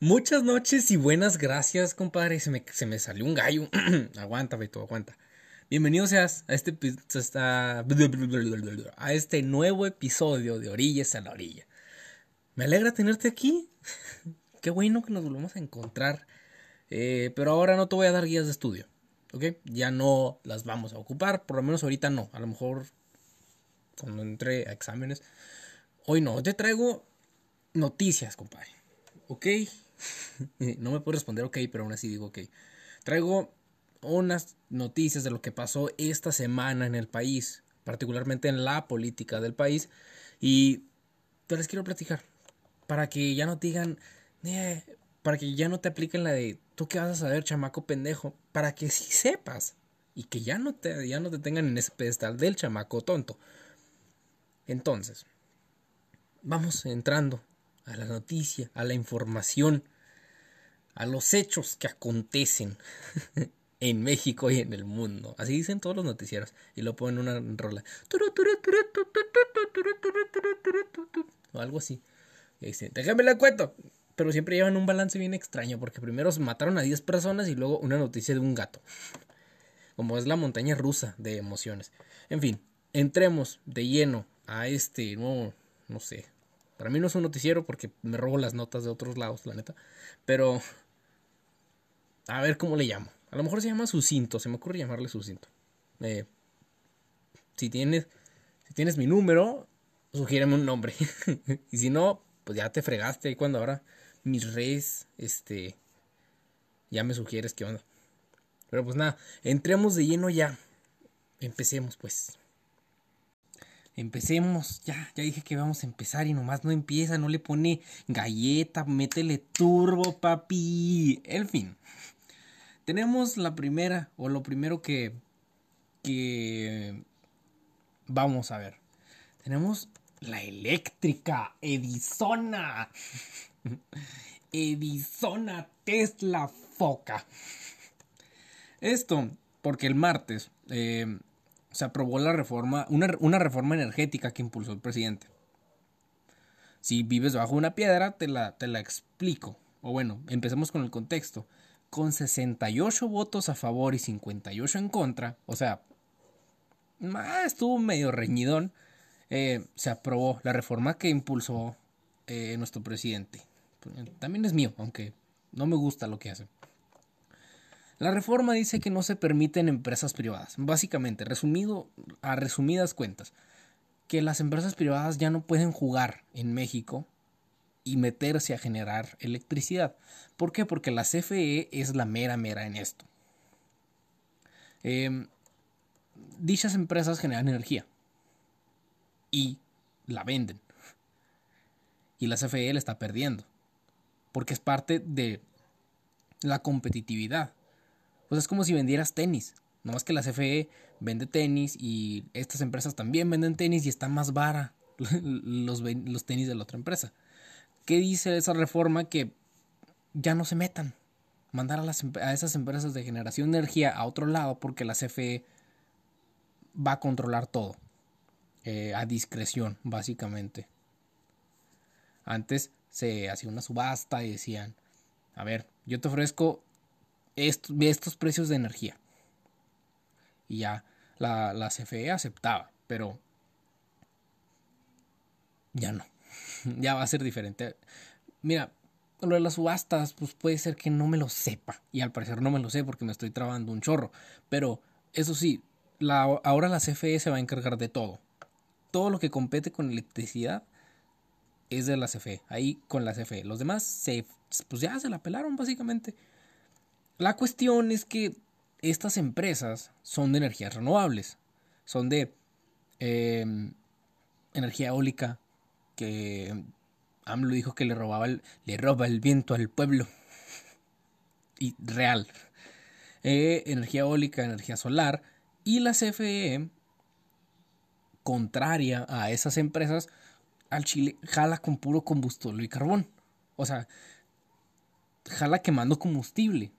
Muchas noches y buenas gracias, compadre. Se me, se me salió un gallo. aguanta, Beto, aguanta. Bienvenido seas a este, a, este nuevo episodio de Orillas a la Orilla. Me alegra tenerte aquí. Qué bueno que nos volvemos a encontrar. Eh, pero ahora no te voy a dar guías de estudio. ¿Ok? Ya no las vamos a ocupar. Por lo menos ahorita no. A lo mejor cuando entre a exámenes. Hoy no. Te traigo noticias, compadre. ¿Ok? no me puedo responder ok, pero aún así digo ok. Traigo unas noticias de lo que pasó esta semana en el país, particularmente en la política del país, y te les quiero platicar para que ya no te digan, eh", para que ya no te apliquen la de tú qué vas a saber, chamaco pendejo, para que sí sepas y que ya no te, ya no te tengan en ese pedestal del chamaco tonto. Entonces, vamos entrando a la noticia, a la información, a los hechos que acontecen en México y en el mundo. Así dicen todos los noticieros. Y lo ponen una rola. O algo así. déjame la cuento. Pero siempre llevan un balance bien extraño. Porque primero mataron a 10 personas y luego una noticia de un gato. Como es la montaña rusa de emociones. En fin, entremos de lleno a este nuevo, no sé, para mí no es un noticiero porque me robo las notas de otros lados, la neta. Pero. A ver cómo le llamo. A lo mejor se llama Sucinto. Se me ocurre llamarle Sucinto. Eh, si tienes. Si tienes mi número, sugiéreme un nombre. y si no, pues ya te fregaste. Y cuando ahora mis redes, este. Ya me sugieres qué onda. Pero pues nada, entremos de lleno ya. Empecemos pues. Empecemos, ya, ya dije que vamos a empezar y nomás no empieza, no le pone galleta, métele turbo, papi. En fin, tenemos la primera, o lo primero que, que vamos a ver. Tenemos la eléctrica, Edisona. Edisona Tesla Foca. Esto porque el martes eh, se aprobó la reforma, una, reforma energética que impulsó el presidente. Si vives bajo una piedra, te la, te la explico. O bueno, empecemos con el contexto. Con 68 votos a favor y 58 en contra, o sea, estuvo medio reñidón, eh, se aprobó la reforma que impulsó eh, nuestro presidente. También es mío, aunque no me gusta lo que hace. La reforma dice que no se permiten empresas privadas. Básicamente, resumido a resumidas cuentas, que las empresas privadas ya no pueden jugar en México y meterse a generar electricidad. ¿Por qué? Porque la CFE es la mera mera en esto. Em, dichas empresas generan energía y la venden. Y la CFE la está perdiendo. Porque es parte de la competitividad. Pues es como si vendieras tenis. No más que la CFE vende tenis y estas empresas también venden tenis y está más vara los, tenis de la otra empresa. ¿Qué dice esa reforma? Que ya no se metan. Mandar a esas empresas de generación de energía a otro lado porque la CFE va a controlar todo. Eh, a discreción, básicamente. Antes se hacía una subasta y decían, a ver, yo te ofrezco estos, precios de energía. Y ya la, la CFE aceptaba, pero ya no. ya va a ser diferente. Mira, lo de las subastas, pues puede ser que no me lo sepa. Y al parecer no me lo sé porque me estoy trabando un chorro. Pero eso sí, la, ahora la CFE se va a encargar de todo. Todo lo que compete con electricidad es de la CFE. Ahí con la CFE. Los demás se, pues ya se la pelaron básicamente. La cuestión es que estas empresas son de energías renovables, son de em, energía eólica, que AMLO dijo que le, robaba le roba el viento al pueblo. y real. Eh, energía eólica, energía solar. Y la CFE, contraria a esas empresas, al Chile jala con puro combustible y carbón. O sea, jala quemando combustible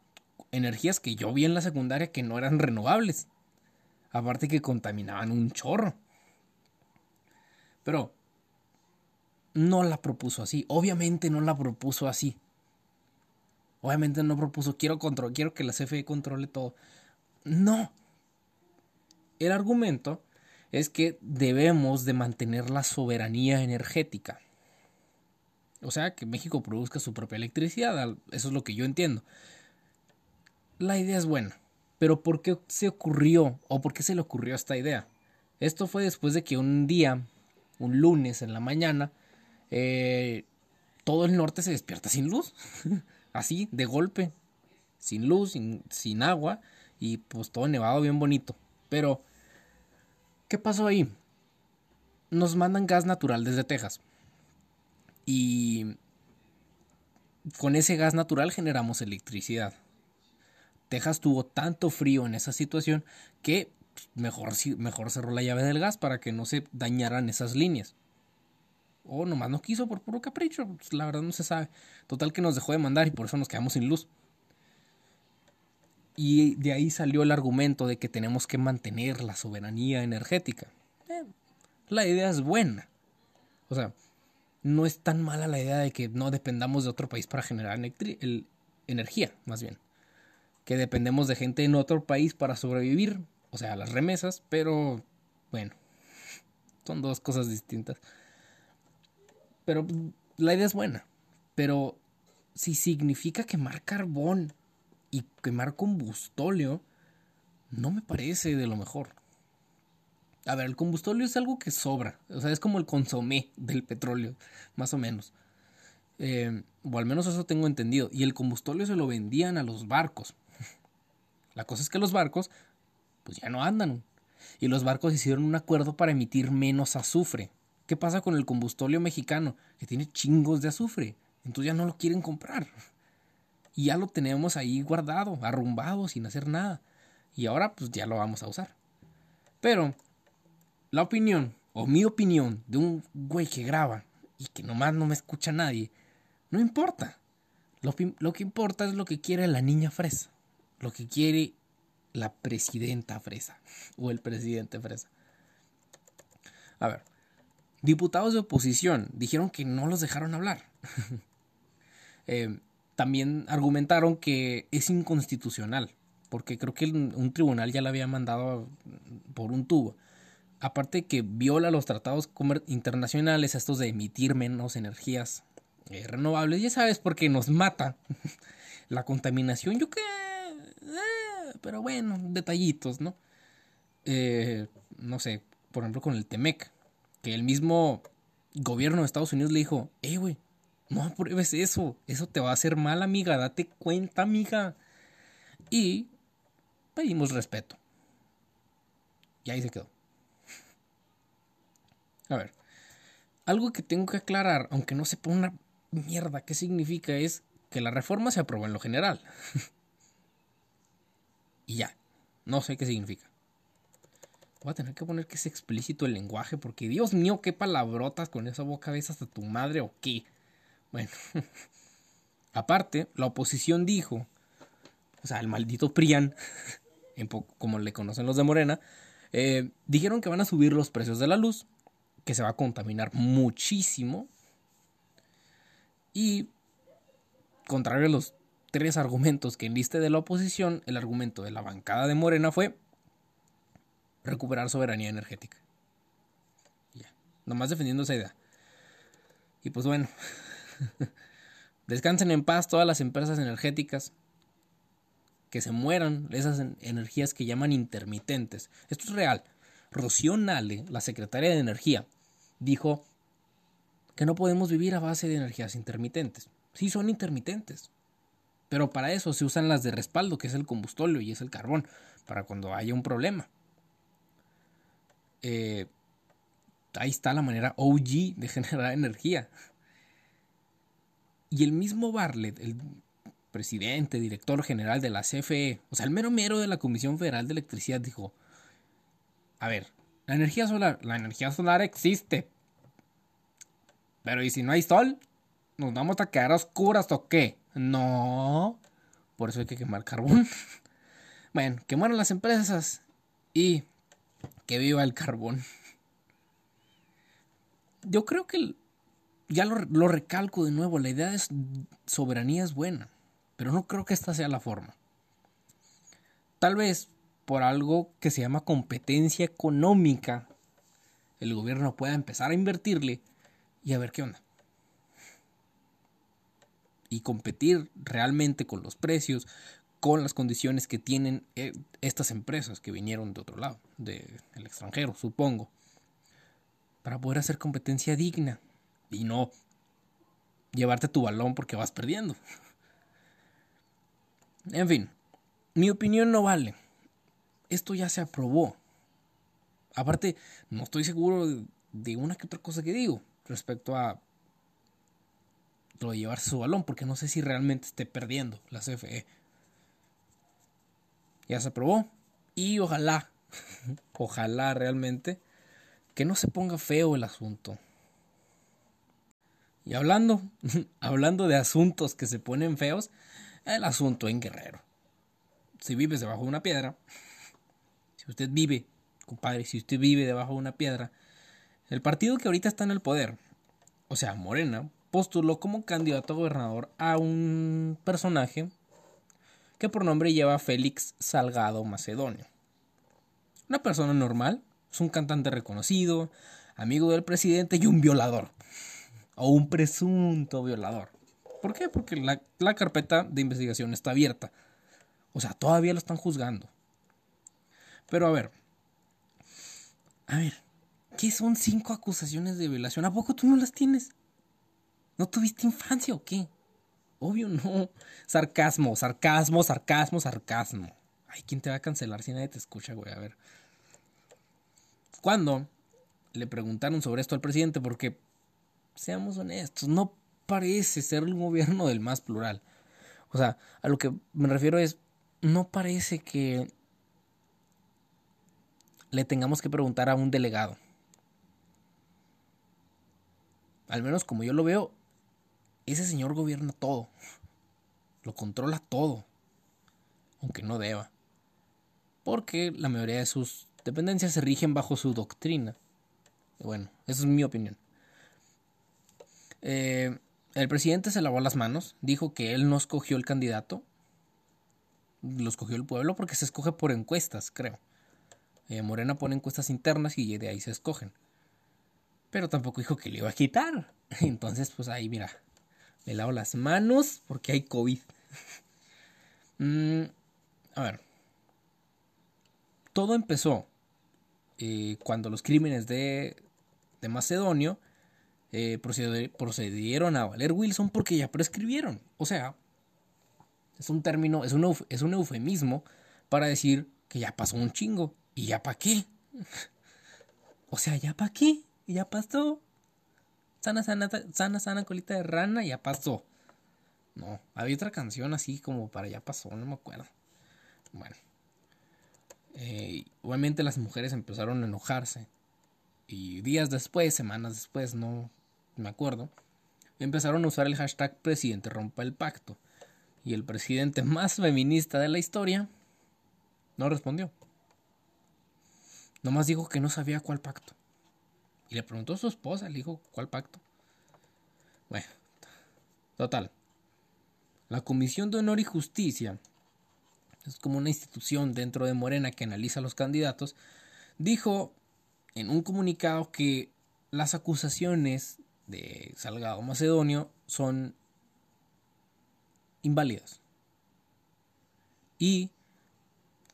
energías que yo vi en la secundaria que no eran renovables. Aparte que contaminaban un chorro. Pero no la propuso así. Obviamente no la propuso así. Obviamente no propuso quiero control, quiero que la CFE controle todo. No. El argumento es que debemos de mantener la soberanía energética. O sea, que México produzca su propia electricidad. Eso es lo que yo entiendo. La idea es buena. Pero ¿por qué se ocurrió o por qué se le ocurrió esta idea? Esto fue después de que un día, un lunes en la mañana, eh, todo el norte se despierta sin luz. Así, de golpe. Sin luz, sin, sin agua. Y pues todo nevado bien bonito. Pero, ¿qué pasó ahí? Nos mandan gas natural desde Texas. Y con ese gas natural generamos electricidad. Texas tuvo tanto frío en esa situación que mejor, mejor cerró la llave del gas para que no se dañaran esas líneas. O nomás no quiso por puro capricho, pues, la verdad no se sabe. Total que nos dejó de mandar y por eso nos quedamos sin luz. Y de ahí salió el argumento de que tenemos que mantener la soberanía energética. Eh, la idea es buena. O sea, no es tan mala la idea de que no dependamos de otro país para generar energía, más bien que dependemos de gente en otro país para sobrevivir, o sea, las remesas, pero bueno, son dos cosas distintas. Pero la idea es buena, pero si significa quemar carbón y quemar combustóleo, no me parece de lo mejor. A ver, el combustóleo es algo que sobra, o sea, es como el consomé del petróleo, más o menos. Eh, o al menos eso tengo entendido. Y el combustóleo se lo vendían a los barcos. La cosa es que los barcos, pues ya no andan. Y los barcos hicieron un acuerdo para emitir menos azufre. ¿Qué pasa con el combustóleo mexicano? Que tiene chingos de azufre. Entonces ya no lo quieren comprar. Y ya lo tenemos ahí guardado, arrumbado, sin hacer nada. Y ahora pues ya lo vamos a usar. Pero la opinión, o mi opinión, de un güey que graba y que nomás no me escucha nadie, no importa. Lo, lo que importa es lo que quiere la niña fresa lo que quiere la presidenta fresa o el presidente fresa. A ver, diputados de oposición dijeron que no los dejaron hablar. Eh, también argumentaron que es inconstitucional, porque creo que un tribunal ya la había mandado por un tubo. Aparte que viola los tratados internacionales, estos de emitir menos energías eh, renovables, ya sabes, porque nos mata la contaminación. Yo que pero bueno, detallitos, ¿no? Eh, no sé, por ejemplo con el Temec, que el mismo gobierno de Estados Unidos le dijo, eh, güey, no apruebes eso, eso te va a hacer mal, amiga, date cuenta, amiga. Y pedimos respeto. Y ahí se quedó. A ver, algo que tengo que aclarar, aunque no sepa una mierda qué significa, es que la reforma se aprobó en lo general. Y ya. No sé qué significa. Voy a tener que poner que es explícito el lenguaje porque Dios mío, qué palabrotas con esa boca ves hasta tu madre o qué. Bueno. Aparte, la oposición dijo, o sea, el maldito Prian, como le conocen los de Morena, eh, dijeron que van a subir los precios de la luz, que se va a contaminar muchísimo. Y, contrario a los tres argumentos que enliste de la oposición, el argumento de la bancada de Morena fue recuperar soberanía energética. Ya, nomás defendiendo esa idea. Y pues bueno, descansen en paz todas las empresas energéticas. Que se mueran esas energías que llaman intermitentes. Esto es real. Rocío Nale, la secretaria de Energía, dijo que no podemos vivir a base de energías intermitentes. Sí son intermitentes. Pero para eso se usan las de respaldo, que es el combustóleo y es el carbón, para cuando haya un problema. Eh, ahí está la manera OG de generar energía. Y el mismo Bartlett, el presidente, director general de la CFE, o sea, el mero mero de la Comisión Federal de Electricidad, dijo, a ver, la energía solar, la energía solar existe. Pero ¿y si no hay sol? ¿Nos vamos a quedar oscuras o qué? No. Por eso hay que quemar carbón. bueno, quemaron las empresas y que viva el carbón. Yo creo que ya lo, lo, recalco de nuevo, la idea de soberanía es buena. Pero no creo que esta sea la forma. Tal vez por algo que se llama competencia económica, el gobierno pueda empezar a invertirle y a ver qué onda. Y competir realmente con los precios, con las condiciones que tienen eh, estas empresas que vinieron de otro lado, del extranjero, supongo, para poder hacer competencia digna y no llevarte tu balón porque vas perdiendo. En fin, mi opinión no vale. Esto ya se aprobó. Aparte, no estoy seguro de una que otra cosa que digo respecto a de llevarse su balón, porque no sé si realmente esté perdiendo la CFE. Ya se aprobó. Y ojalá, ojalá realmente, que no se ponga feo el asunto. Y hablando, hablando de asuntos que se ponen feos, el asunto en Guerrero. Si vives debajo de una piedra, si usted vive, compadre, si usted vive debajo de una piedra, el partido que ahorita está en el poder, o sea, Morena, postuló como candidato a gobernador a un personaje que por nombre lleva Félix Salgado Macedonio. Una persona normal, es un cantante reconocido, amigo del presidente y un violador. O un presunto violador. ¿Por qué? Porque la, la carpeta de investigación está abierta. O sea, todavía lo están juzgando. Pero a ver. A ver. ¿Qué son cinco acusaciones de violación? ¿A poco tú no las tienes? ¿No tuviste infancia o qué? Obvio no. Sarcasmo, sarcasmo, sarcasmo, sarcasmo. Ay, ¿quién te va a cancelar si nadie te escucha, güey? A ver. Cuando le preguntaron sobre esto al presidente, porque, seamos honestos, no parece ser un gobierno del más plural. O sea, a lo que me refiero es, no parece que le tengamos que preguntar a un delegado. Al menos como yo lo veo, ese señor gobierna todo. Lo controla todo. Aunque no deba. Porque la mayoría de sus dependencias se rigen bajo su doctrina. Bueno, esa es mi opinión. Eh, el presidente se lavó las manos, dijo que él no escogió el candidato, lo escogió el pueblo porque se escoge por encuestas, creo. Eh, Morena pone encuestas internas y de ahí se escogen. Pero tampoco dijo que le iba a quitar. Entonces, pues ahí, mira, me lavo las manos porque hay COVID. Mm, a ver. Todo empezó eh, cuando los crímenes de, de Macedonio eh, procedieron a valer Wilson porque ya prescribieron. O sea, es un término, es un, es un eufemismo para decir que ya pasó un chingo. ¿Y ya para qué? o sea, ¿ya para qué? Ya pasó. Sana, sana, sana, sana, colita de rana, ya pasó. No, había otra canción así como para ya pasó, no me acuerdo. Bueno. Eh, obviamente las mujeres empezaron a enojarse. Y días después, semanas después, no me acuerdo, empezaron a usar el hashtag presidente rompa el pacto. Y el presidente más feminista de la historia no respondió. Nomás dijo que no sabía cuál pacto. Y le preguntó a su esposa, le dijo, ¿cuál pacto? Bueno, total. La Comisión de Honor y Justicia, es como una institución dentro de Morena que analiza a los candidatos, dijo en un comunicado que las acusaciones de Salgado Macedonio son inválidas. Y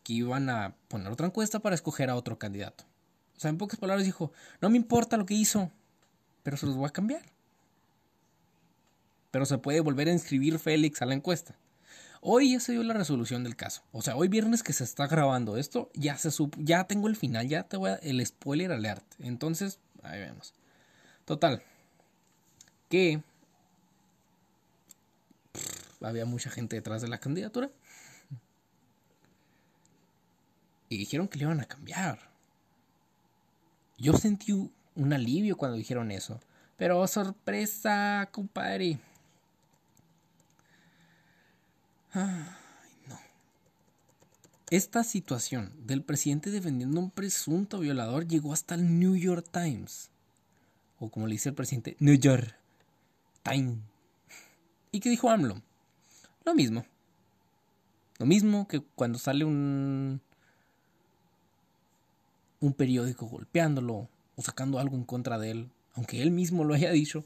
que iban a poner otra encuesta para escoger a otro candidato. O sea, en pocas palabras dijo, no me importa lo que hizo, pero se los voy a cambiar. Pero se puede volver a inscribir Félix a la encuesta. Hoy ya se dio la resolución del caso. O sea, hoy viernes que se está grabando esto, ya se ya tengo el final, ya te voy a el spoiler alert. Entonces, ahí vemos. Total. Que había mucha gente detrás de la candidatura. Y dijeron que le iban a cambiar. Yo sentí un alivio cuando dijeron eso. Pero sorpresa, compadre. Ay, no. Esta situación del presidente defendiendo a un presunto violador llegó hasta el New York Times. O como le dice el presidente, New York Times. ¿Y qué dijo AMLO? Lo mismo. Lo mismo que cuando sale un un periódico golpeándolo o sacando algo en contra de él, aunque él mismo lo haya dicho,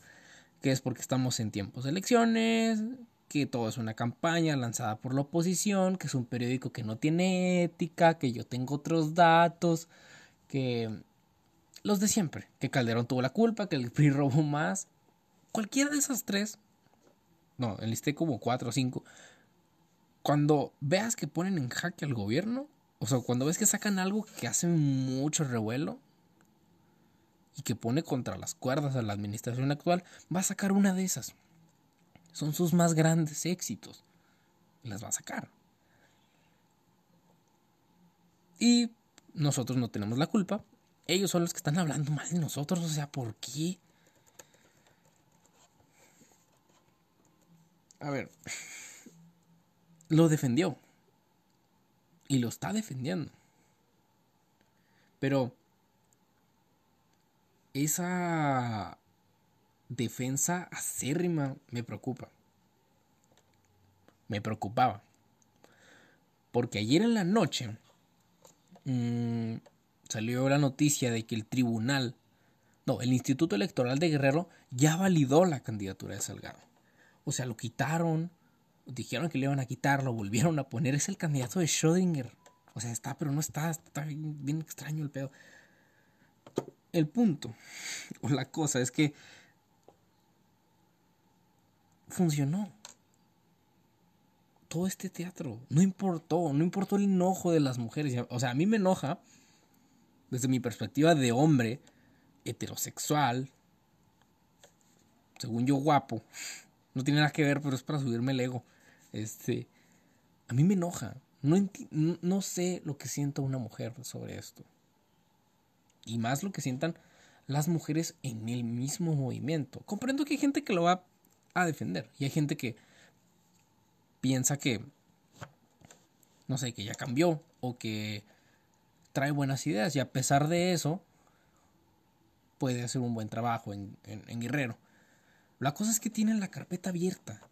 que es porque estamos en tiempos de elecciones, que todo es una campaña lanzada por la oposición, que es un periódico que no tiene ética, que yo tengo otros datos, que los de siempre, que Calderón tuvo la culpa, que el PRI robó más, cualquiera de esas tres, no, enlisté como cuatro o cinco, cuando veas que ponen en jaque al gobierno, o sea, cuando ves que sacan algo que hace mucho revuelo y que pone contra las cuerdas a la administración actual, va a sacar una de esas. Son sus más grandes éxitos. Las va a sacar. Y nosotros no tenemos la culpa. Ellos son los que están hablando mal de nosotros. O sea, ¿por qué? A ver. Lo defendió y lo está defendiendo. Pero esa defensa acérrima me preocupa. Me preocupaba. Porque ayer en la noche mmm, salió la noticia de que el tribunal, no, el Instituto Electoral de Guerrero ya validó la candidatura de Salgado. O sea, lo quitaron, dijeron que le iban a quitar, lo volvieron a poner. Es el candidato de Schrödinger. O sea, está, pero no está. Está bien, extraño el pedo. El punto, o la cosa, es que funcionó. Todo este teatro. No importó. No importó el enojo de las mujeres. O sea, a mí me enoja, desde mi perspectiva de hombre, heterosexual, según yo guapo. No tiene nada que ver, pero es para subirme el ego. Este, a mí me enoja. No, no sé lo que sienta una mujer sobre esto. Y más lo que sientan las mujeres en el mismo movimiento. Comprendo que hay gente que lo va a defender. Y hay gente que piensa que, no sé, que ya cambió. O que trae buenas ideas. Y a pesar de eso, puede hacer un buen trabajo en, en Guerrero. La cosa es que tienen la carpeta abierta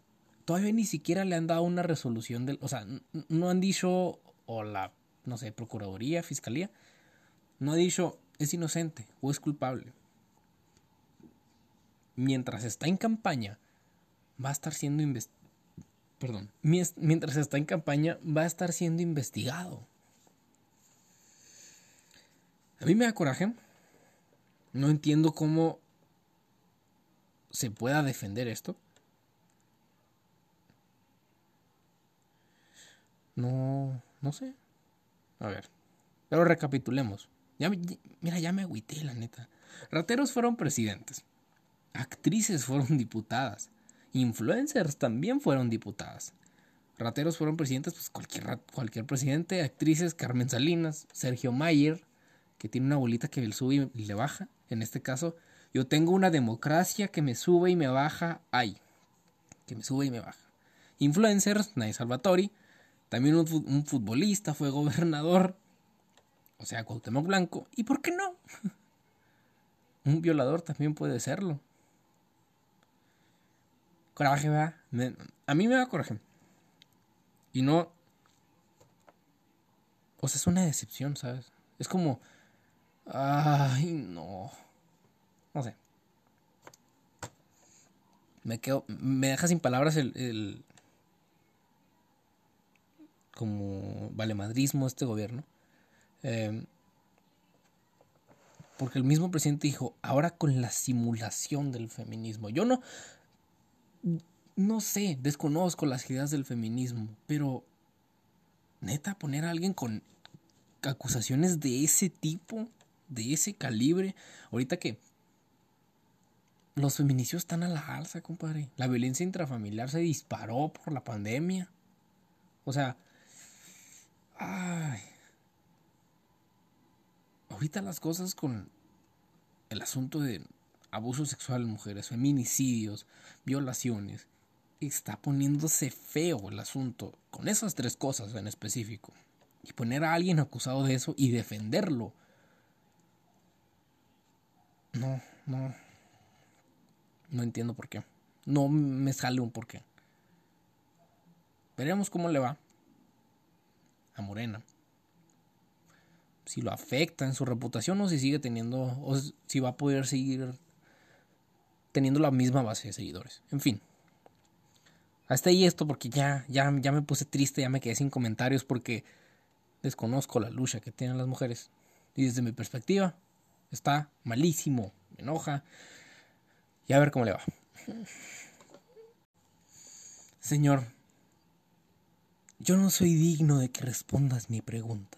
todavía ni siquiera le han dado una resolución del, o sea, no han dicho o la no sé, procuraduría, fiscalía no ha dicho es inocente o es culpable. Mientras está en campaña va a estar siendo investigado. Perdón, mientras está en campaña va a estar siendo investigado. A mí me da coraje. No entiendo cómo se pueda defender esto. No, no sé. A ver. Pero recapitulemos. Ya, mira, ya me agüité, la neta. Rateros fueron presidentes. Actrices fueron diputadas. Influencers también fueron diputadas. Rateros fueron presidentes, pues cualquier, cualquier presidente. Actrices, Carmen Salinas, Sergio Mayer, que tiene una bolita que le sube y le baja. En este caso, yo tengo una democracia que me sube y me baja. Ay, que me sube y me baja. Influencers, Nay Salvatori, también un, futbolista fue gobernador, o sea, Cuauhtémoc Blanco. ¿Y por qué no? un violador también puede serlo. Coraje, va. a mí me da coraje. Y no. O sea, es una decepción, ¿sabes? Es como. Ay, no. No sé. Me quedo. Me deja sin palabras el, como valemadrismo este gobierno. Em, porque el mismo presidente dijo, ahora con la simulación del feminismo. Yo no, no sé, desconozco las ideas del feminismo, pero neta, poner a alguien con acusaciones de ese tipo, de ese calibre, ahorita que los feminicidios están a la alza, compadre. La violencia intrafamiliar se disparó por la pandemia. O sea, Ay. Ahorita las cosas con el asunto de abuso sexual en mujeres, feminicidios, violaciones, está poniéndose feo el asunto con esas tres cosas en específico. Y poner a alguien acusado de eso y defenderlo. No, no. No entiendo por qué. No me sale un por qué. Veremos cómo le va. A Morena. Si lo afecta en su reputación o si sigue teniendo, o si va a poder seguir teniendo la misma base de seguidores. En fin. Hasta ahí esto porque ya, ya, ya me puse triste, ya me quedé sin comentarios porque desconozco la lucha que tienen las mujeres. Y desde mi perspectiva, está malísimo, me enoja. Y a ver cómo le va. Señor, yo no soy digno de que respondas mi pregunta,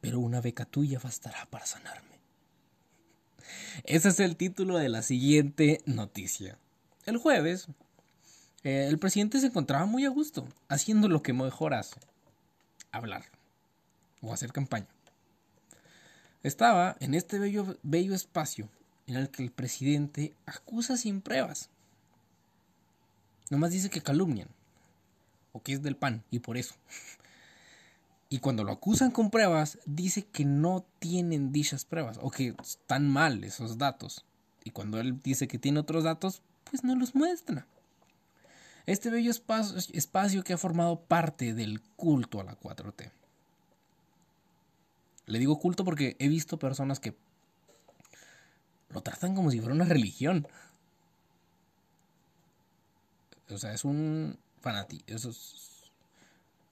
pero una beca tuya bastará para sanarme. Ese es el título de la siguiente noticia. El jueves, eh, el presidente se encontraba muy a gusto, haciendo lo que mejor hace, hablar o hacer campaña. Estaba en este bello, bello espacio en el que el presidente acusa sin pruebas Nomás dice que calumnian. Que es del PAN, y por eso. Y cuando lo acusan con pruebas, dice que no tienen dichas pruebas, o que están mal esos datos. Y cuando él dice que tiene otros datos, pues no los muestra. Este bello espacio que ha formado parte del culto a la 4T. Le digo culto porque he visto personas que lo tratan como si fuera una religión. O sea, es un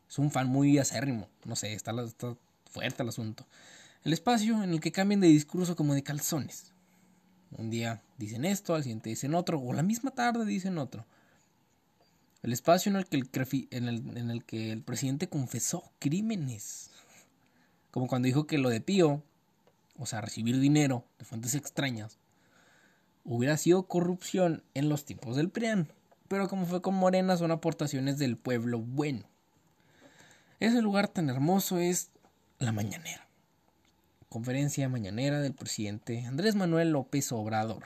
es un fan muy acérrimo. No sé, está, está fuerte el asunto. El espacio en el que cambian de discurso como de calzones. Un día dicen esto, al siguiente dicen otro, o la misma tarde dicen otro. El espacio en el que el, en el, en el, que el presidente confesó crímenes. Como cuando dijo que lo de Pío, o sea, recibir dinero de fuentes extrañas, hubiera sido corrupción en los tiempos del PRIAN. Pero como fue con Morena, son aportaciones del pueblo bueno. Ese lugar tan hermoso es la mañanera. Conferencia mañanera del presidente Andrés Manuel López Obrador.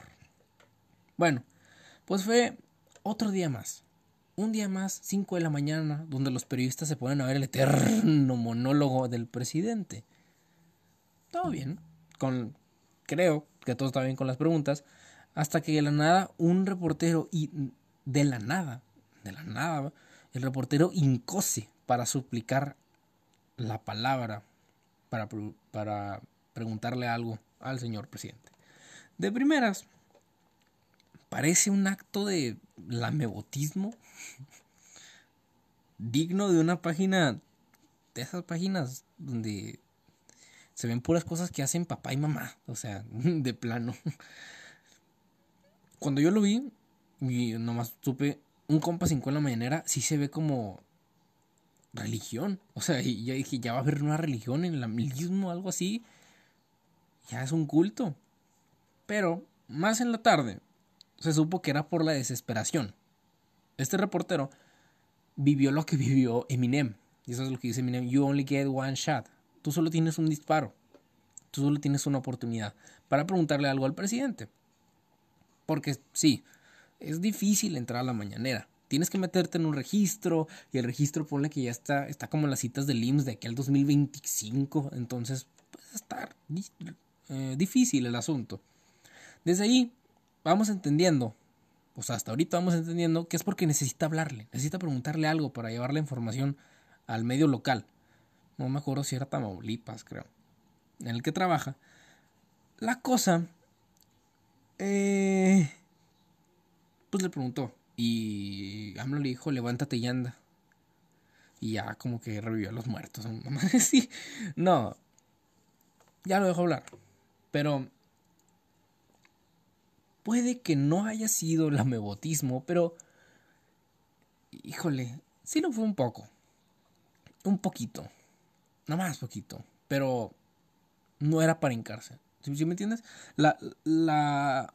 Bueno, pues fue otro día más. Un día más, 5 de la mañana, donde los periodistas se ponen a ver el eterno monólogo del presidente. Todo bien. Con, creo que todo está bien con las preguntas. Hasta que de la nada un reportero y de la nada, de la nada, el reportero incose para suplicar la palabra, para, para preguntarle algo al señor presidente. De primeras, parece un acto de lamebotismo digno de una página, de esas páginas donde se ven puras cosas que hacen papá y mamá, o sea, de plano. Cuando yo lo vi, y nomás supe, un compa 5 en la mañanera sí se ve como religión. O sea, ya dije, ya va a haber una religión en el amilismo, algo así. Ya es un culto. Pero, más en la tarde, se supo que era por la desesperación. Este reportero vivió lo que vivió Eminem. Y eso es lo que dice Eminem, you only get one shot. Tú solo tienes un disparo. Tú solo tienes una oportunidad para preguntarle algo al presidente. Porque sí, es difícil entrar a la mañanera. Tienes que meterte en un registro y el registro pone que ya está, está como las citas del IMSS de aquí al 2025. Entonces, puede estar eh, difícil el asunto. Desde ahí vamos entendiendo, o sea, hasta ahorita vamos entendiendo que es porque necesita hablarle, necesita preguntarle algo para llevar la información al medio local. No me acuerdo si era Tamaulipas, creo, en el que trabaja. La cosa eh, pues le preguntó. Y AMLO le dijo, levántate y anda. Y ya como que revivió a los muertos. sí, no. Ya lo dejó hablar. Pero puede que no haya sido el amebotismo, pero... Híjole, sí lo fue un poco. Un poquito. Nada más poquito. Pero no era para hincarse. ¿Sí, me entiendes? La, la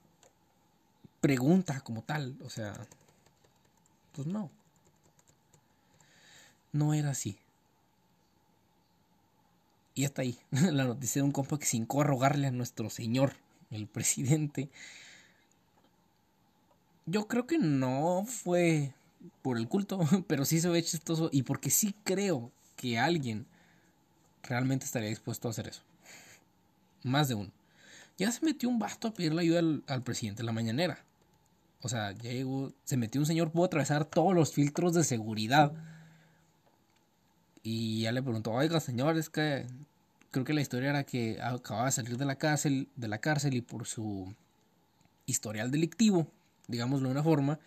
pregunta como tal. O sea, pues no. No era así. Y hasta ahí, la noticia de un compa que sin rogarle a nuestro señor, el presidente. Yo creo que no fue por el culto, pero sí se ve chistoso y porque sí creo que alguien realmente estaría dispuesto a hacer eso. Más de uno. Ya se metió un basto a pedirle ayuda al, al presidente de la mañanera. O sea, ya llegó, se metió un señor, pudo atravesar todos los filtros de seguridad. Y ya le preguntó, oiga, señor, es que creo que la historia era que acababa de salir de la cárcel, de la cárcel y por su historial delictivo, digámoslo de una forma,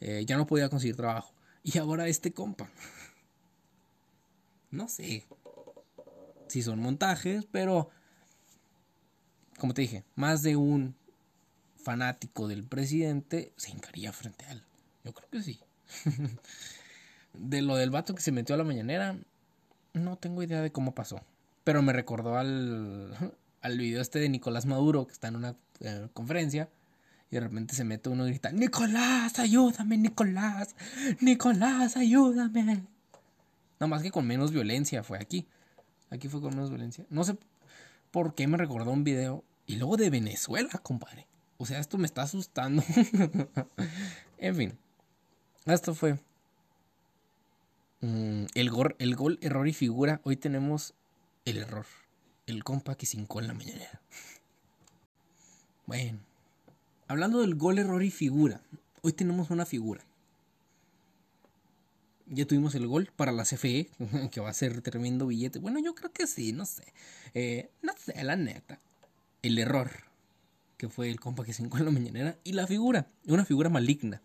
eh, ya no podía conseguir trabajo. Y ahora este compa. No sé si son montajes, pero como te dije, más de un fanático del presidente se encaría frente a él. Yo creo que sí. de lo del vato que se metió a la mañanera, no tengo idea de cómo pasó. Pero me recordó al, al video este de Nicolás Maduro, que está en una eh, conferencia. Y de repente se mete uno y grita, Nicolás, ayúdame, Nicolás, Nicolás, ayúdame. Nada más que con menos violencia fue aquí. Aquí fue con menos violencia. No sé por qué me recordó un video. Y luego de Venezuela, compadre. O sea, esto me está asustando. en fin. Esto fue mm, el, gol, el gol, error y figura. Hoy tenemos el error. El compa que cincó en la mañanera. Bueno. Hablando del gol, error y figura. Hoy tenemos una figura. Ya tuvimos el gol para la CFE, que va a ser tremendo billete. Bueno, yo creo que sí, no sé. Eh, no sé, la neta. El error, que fue el compa que cincó en la mañanera. Y la figura, una figura maligna.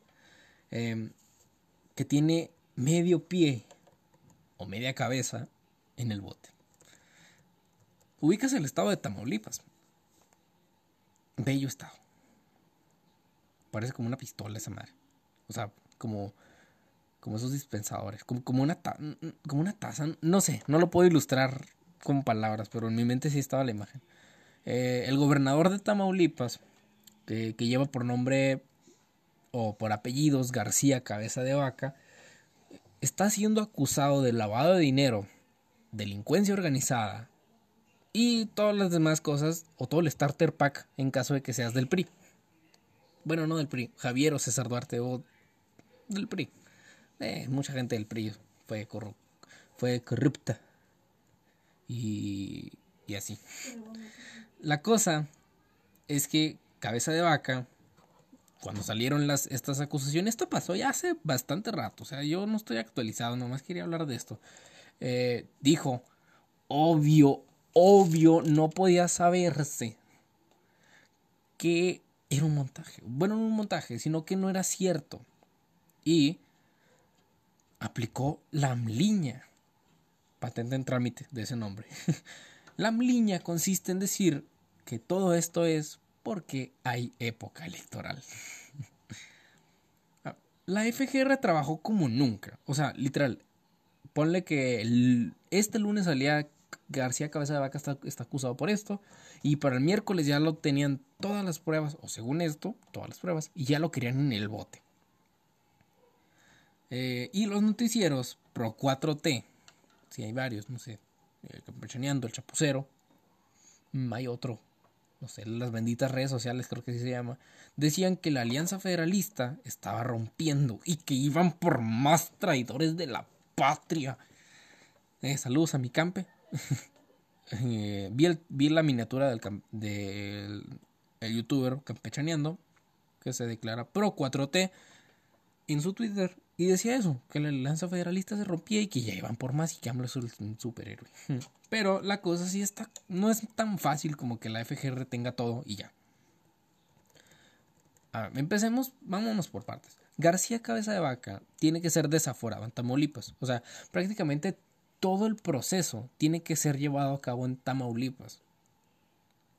Eh, que tiene medio pie o media cabeza en el bote. Ubicas el estado de Tamaulipas. Bello estado. Parece como una pistola esa madre. O sea, como, como esos dispensadores. Como, como, una como una taza. No sé, no lo puedo ilustrar con palabras, pero en mi mente sí estaba la imagen. Eh, el gobernador de Tamaulipas, que lleva por nombre o por apellidos García Cabeza de Vaca, está siendo acusado de lavado de dinero, delincuencia organizada y todas las demás cosas, o todo el starter pack en caso de que seas del PRI. Bueno, no del PRI, Javier o César Duarte o del PRI. Eh, mucha gente del PRI fue, fue corrupta. Y, y así. La cosa es que Cabeza de Vaca cuando salieron las, estas acusaciones, esto pasó ya hace bastante rato, o sea, yo no estoy actualizado, nomás quería hablar de esto. Eh, dijo, obvio, obvio, no podía saberse que era un montaje. Bueno, no un montaje, sino que no era cierto. Y aplicó la amliña, patente en trámite de ese nombre. la amliña consiste en decir que todo esto es porque hay época electoral. La FGR trabajó como nunca. O sea, literal. Ponle que este lunes salía García Cabeza de Vaca está, está, acusado por esto. Y para el miércoles ya lo tenían todas las pruebas, o según esto, todas las pruebas, y ya lo querían en el bote. Eh, y los noticieros Pro 4T, si hay varios, no sé, eh, el Chapucero, mm, hay otro no sé, las benditas redes sociales, creo que así se llama, decían que la Alianza Federalista estaba rompiendo y que iban por más traidores de la patria. Eh, saludos a mi campe. Eh, vi, la miniatura del, el youtuber campechaneando, que se declara pro 4T, en su Twitter y decía eso, que la lanza federalista se rompía y que ya iban por más y que AMLO es un superhéroe. Pero la cosa sí está, no es tan fácil como que la FGR tenga todo y ya. empecemos, vámonos por partes. García Cabeza de Vaca tiene que ser desaforado en Tamaulipas. O sea, prácticamente todo el proceso tiene que ser llevado a cabo en Tamaulipas.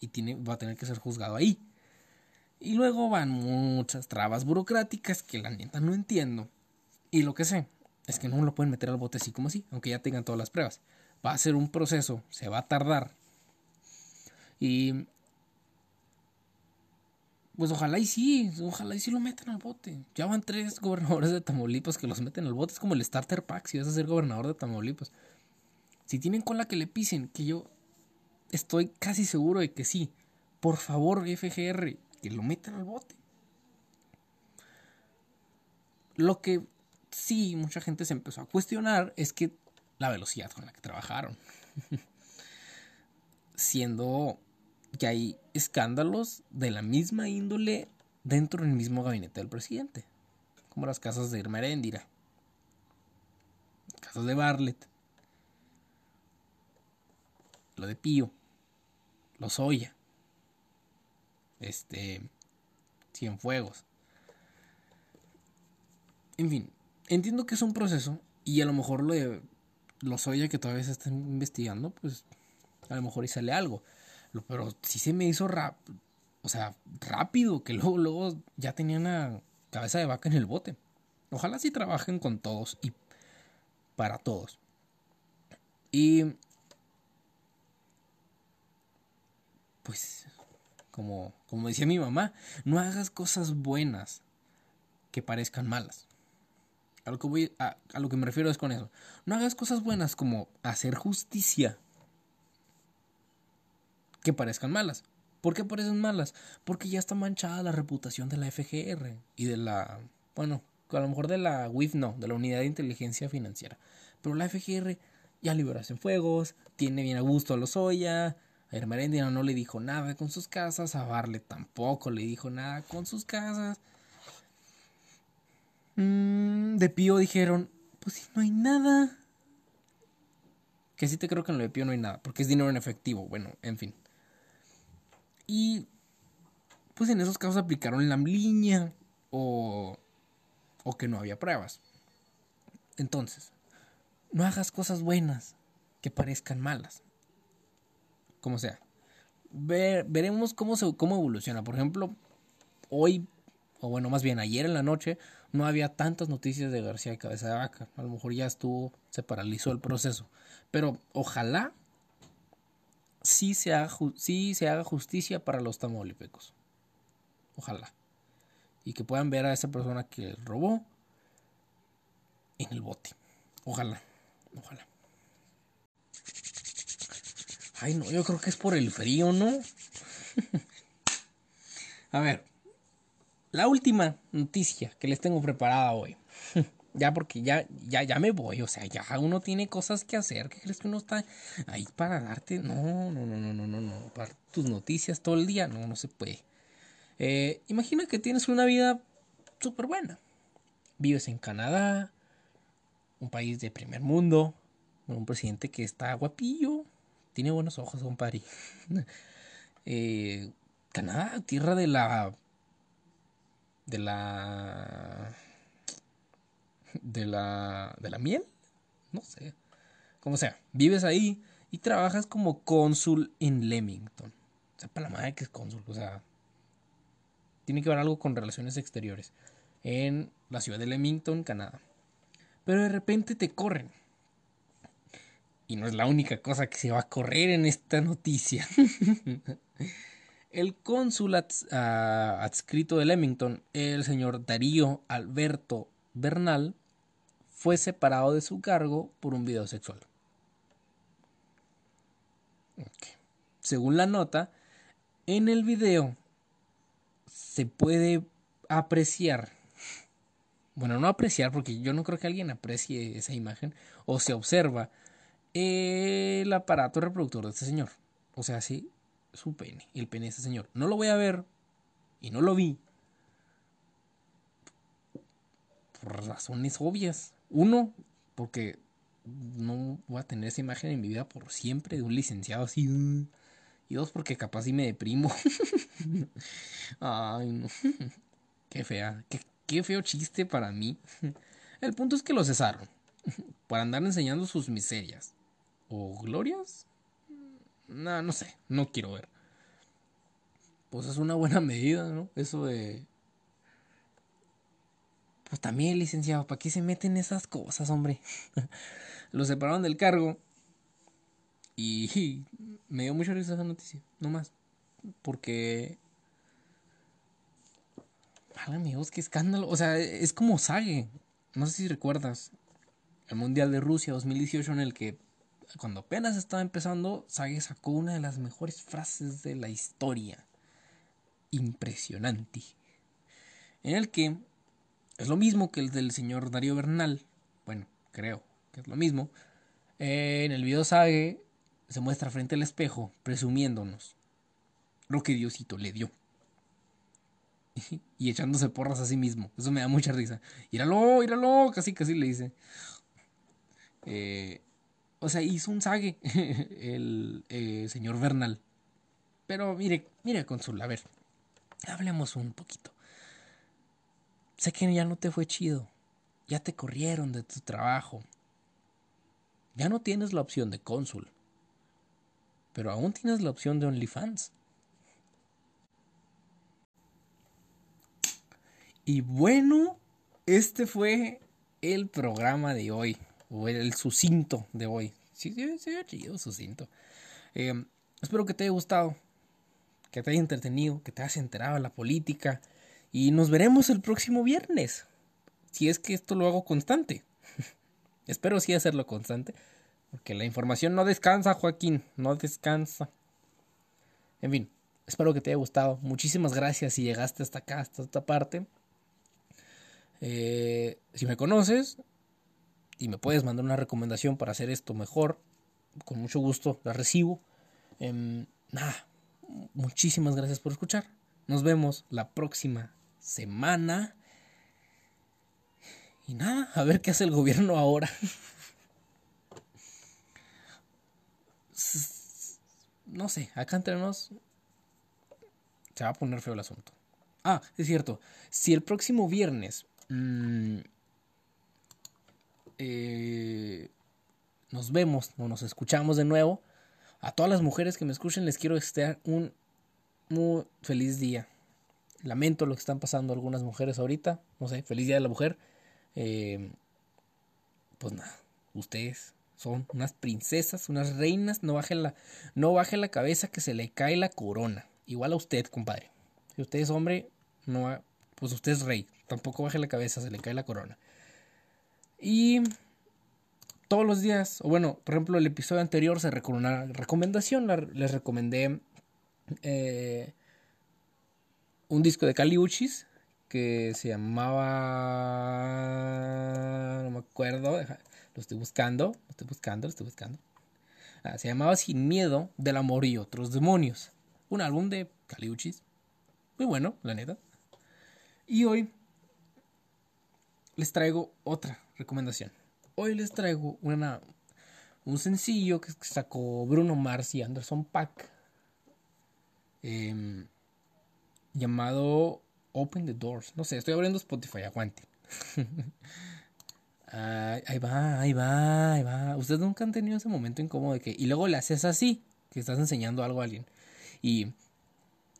Y tiene, va a tener que ser juzgado ahí. Y luego van muchas trabas burocráticas que la neta no entiendo. Y lo que sé es que no lo pueden meter al bote así como así, aunque ya tengan todas las pruebas. Va a ser un proceso, se va a tardar. Y pues ojalá y sí, ojalá y sí lo metan al bote. Ya van tres gobernadores de Tamaulipas que los meten al bote. Es como el starter pack si vas a ser gobernador de Tamaulipas. Si tienen cola que le pisen, que yo estoy casi seguro de que sí. Por favor, FGR, que lo metan al bote. Lo que sí mucha gente se empezó a cuestionar es que la velocidad con la que trabajaron. Siendo que hay escándalos de la misma índole dentro del mismo gabinete del presidente. Como las casas de Irma Casas de Bartlett. lo de Pío, los Oya, este, Cienfuegos. En fin, entiendo que es un proceso y a lo mejor lo de los Oya que todavía se están investigando, pues a lo mejor y sale algo. Pero sí se me hizo rap, o sea, rápido, que luego, luego ya tenían una cabeza de vaca en el bote. Ojalá sí trabajen con todos y para todos. Y pues, como, como decía mi mamá, no hagas cosas buenas que parezcan malas. A lo, que a, lo que me refiero es con eso. No hagas cosas buenas como hacer justicia que parezcan malas. ¿Por qué parecen malas? Porque ya está manchada la reputación de la FGR y de la, bueno, a lo mejor de la WIF no, de la Unidad de Inteligencia Financiera. Pero la FGR ya liberó fuegos, tiene bien a gusto a los Oya, a Hermerendia no le dijo nada con sus casas, a Barle tampoco le dijo nada con sus casas. Mm, de Pío dijeron, pues si no hay nada. Que sí te creo que en lo de Pío no hay nada, porque es dinero en efectivo, bueno, en fin. Y pues en esos casos aplicaron la línea o, o que no había pruebas. Entonces, no hagas cosas buenas que parezcan malas. Como sea. veremos cómo, se, cómo evoluciona. Por ejemplo, hoy, o bueno, más bien ayer en la noche, no había tantas noticias de García de Cabeza de Vaca. A lo mejor ya estuvo, se paralizó el proceso. Pero ojalá sí se haga, se haga justicia para los tamaulipecos. Ojalá. Y que puedan ver a esa persona que robó en el bote. Ojalá. Ojalá. Ay, no, yo creo que es por el frío, ¿no? a ver. La última noticia que les tengo preparada hoy. Ya porque ya, ya, ya me voy, o sea, ya uno tiene cosas que hacer. ¿Qué crees que uno está ahí para darte? No, no, no, no, no, no, no. Para tus noticias todo el día, no, no se puede. Eh, imagina que tienes una vida súper buena. Vives en Canadá, un país de primer mundo, un presidente que está guapillo, tiene buenos ojos, compadre. eh, Canadá, tierra de la. de la de la, de la miel. No sé. Como sea, vives ahí y trabajas como cónsul en Leamington. O sea, para la madre que es cónsul. O sea, tiene que ver algo con relaciones exteriores. En la ciudad de Leamington, Canadá. Pero de repente te corren. Y no es la única cosa que se va a correr en esta noticia. el cónsul adscrito de Leamington, el señor Darío Alberto Bernal, fue separado de su cargo por un video sexual. Según la nota, en el video se puede apreciar, bueno, no apreciar porque yo no creo que alguien aprecie esa imagen, o se observa el aparato reproductor de este señor. O sea, sí, su pene, el pene de este señor. No lo voy a ver y no lo vi por razones obvias. Uno, porque no voy a tener esa imagen en mi vida por siempre de un licenciado así. Y dos, porque capaz sí me deprimo. Ay, no. Qué fea. Qué, qué feo chiste para mí. El punto es que lo cesaron. Para andar enseñando sus miserias. ¿O glorias? No, no sé. No quiero ver. Pues es una buena medida, ¿no? Eso de pues también, licenciado, ¿para qué se meten esas cosas, hombre? Lo separaron del cargo. Y me dio mucha risa esa noticia, no más. Porque. Válgame Dios, qué escándalo. O sea, es como Sage. No sé si recuerdas. El Mundial de Rusia 2018, en el que, cuando apenas estaba empezando, Sage sacó una de las mejores frases de la historia. Impresionante. En el que es lo mismo que el del señor Darío Bernal. Bueno, creo que es lo mismo. Eh, en el video Sage se muestra frente al espejo presumiéndonos lo que Diosito le dio. y echándose porras a sí mismo. Eso me da mucha risa. Íralo, íralo, casi casi le dice. Eh, O sea, hizo un sague el eh, señor Bernal. Pero mire, mire, Consul, a ver, hablemos un poquito. Sé que ya no te fue chido. Ya te corrieron de tu trabajo. Ya no tienes la opción de cónsul. Pero aún tienes la opción de OnlyFans. Y bueno, este fue el programa de hoy. O el sucinto de hoy. Sí, sí, sí, chido, sucinto. Eh, espero que te haya gustado. Que te haya entretenido. Que te hayas enterado de la política. Y nos veremos el próximo viernes. Si es que esto lo hago constante. Espero sí hacerlo constante. Porque la información no descansa, Joaquín. No descansa. En fin, espero que te haya gustado. Muchísimas gracias si llegaste hasta acá, hasta esta parte. Eh, si me conoces y me puedes mandar una recomendación para hacer esto mejor, con mucho gusto la recibo. Em, nada, muchísimas gracias por escuchar. Nos vemos la próxima semana. Y nada, a ver qué hace el gobierno ahora. no sé, acá entre nos se va a poner feo el asunto. Ah, es cierto, si el próximo viernes mmm, eh, nos vemos o nos escuchamos de nuevo, a todas las mujeres que me escuchen les quiero desear un muy feliz día. Lamento lo que están pasando algunas mujeres ahorita. No sé, feliz día de la mujer. Eh, pues nada, ustedes son unas princesas, unas reinas. No baje la, no la cabeza que se le cae la corona. Igual a usted, compadre. Si usted es hombre, no, pues usted es rey. Tampoco baje la cabeza, se le cae la corona. Y todos los días, o bueno, por ejemplo, el episodio anterior se recordó una recomendación. les recomendé eh, un disco de Caliuchis que se llamaba. No me acuerdo, lo estoy buscando, lo estoy buscando, lo estoy buscando. Ah, se llamaba Sin Miedo del Amor y otros demonios. Un álbum de Caliuchis. Muy bueno, la neta. Y hoy les traigo otra recomendación. Hoy les traigo una, un sencillo que sacó Bruno Mars y Anderson Pack. Em, llamado Open the Doors. No sé, estoy abriendo Spotify, aguante. ahí va, ahí va, ahí va. Ustedes nunca han tenido ese momento incómodo de que. Y luego le haces así, que estás enseñando algo a alguien. Y.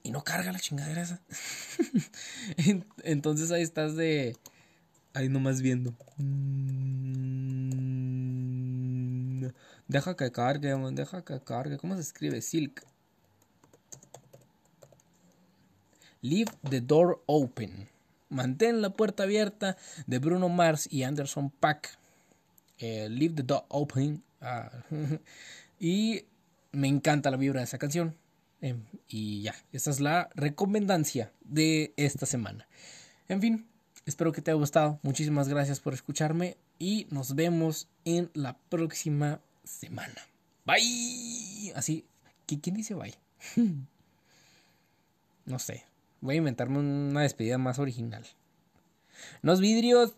Y no carga la chingadera esa. Entonces ahí estás de. Ahí nomás viendo. Mm, deja que cargue, deja que cargue. ¿Cómo se escribe? Silk. Leave the Door Open. Mantén la puerta abierta de Bruno Mars y Anderson Pack. Eh, Leave the Door Open. Ah, y me encanta la vibra de esa canción. Em, y ya, esa es la recomendancia de esta semana. En fin, espero que te haya gustado. Muchísimas gracias por escucharme y nos vemos en la próxima semana. Bye. Así, ¿quién dice bye? no sé. Voy a inventarme una despedida más original. Los vidrios.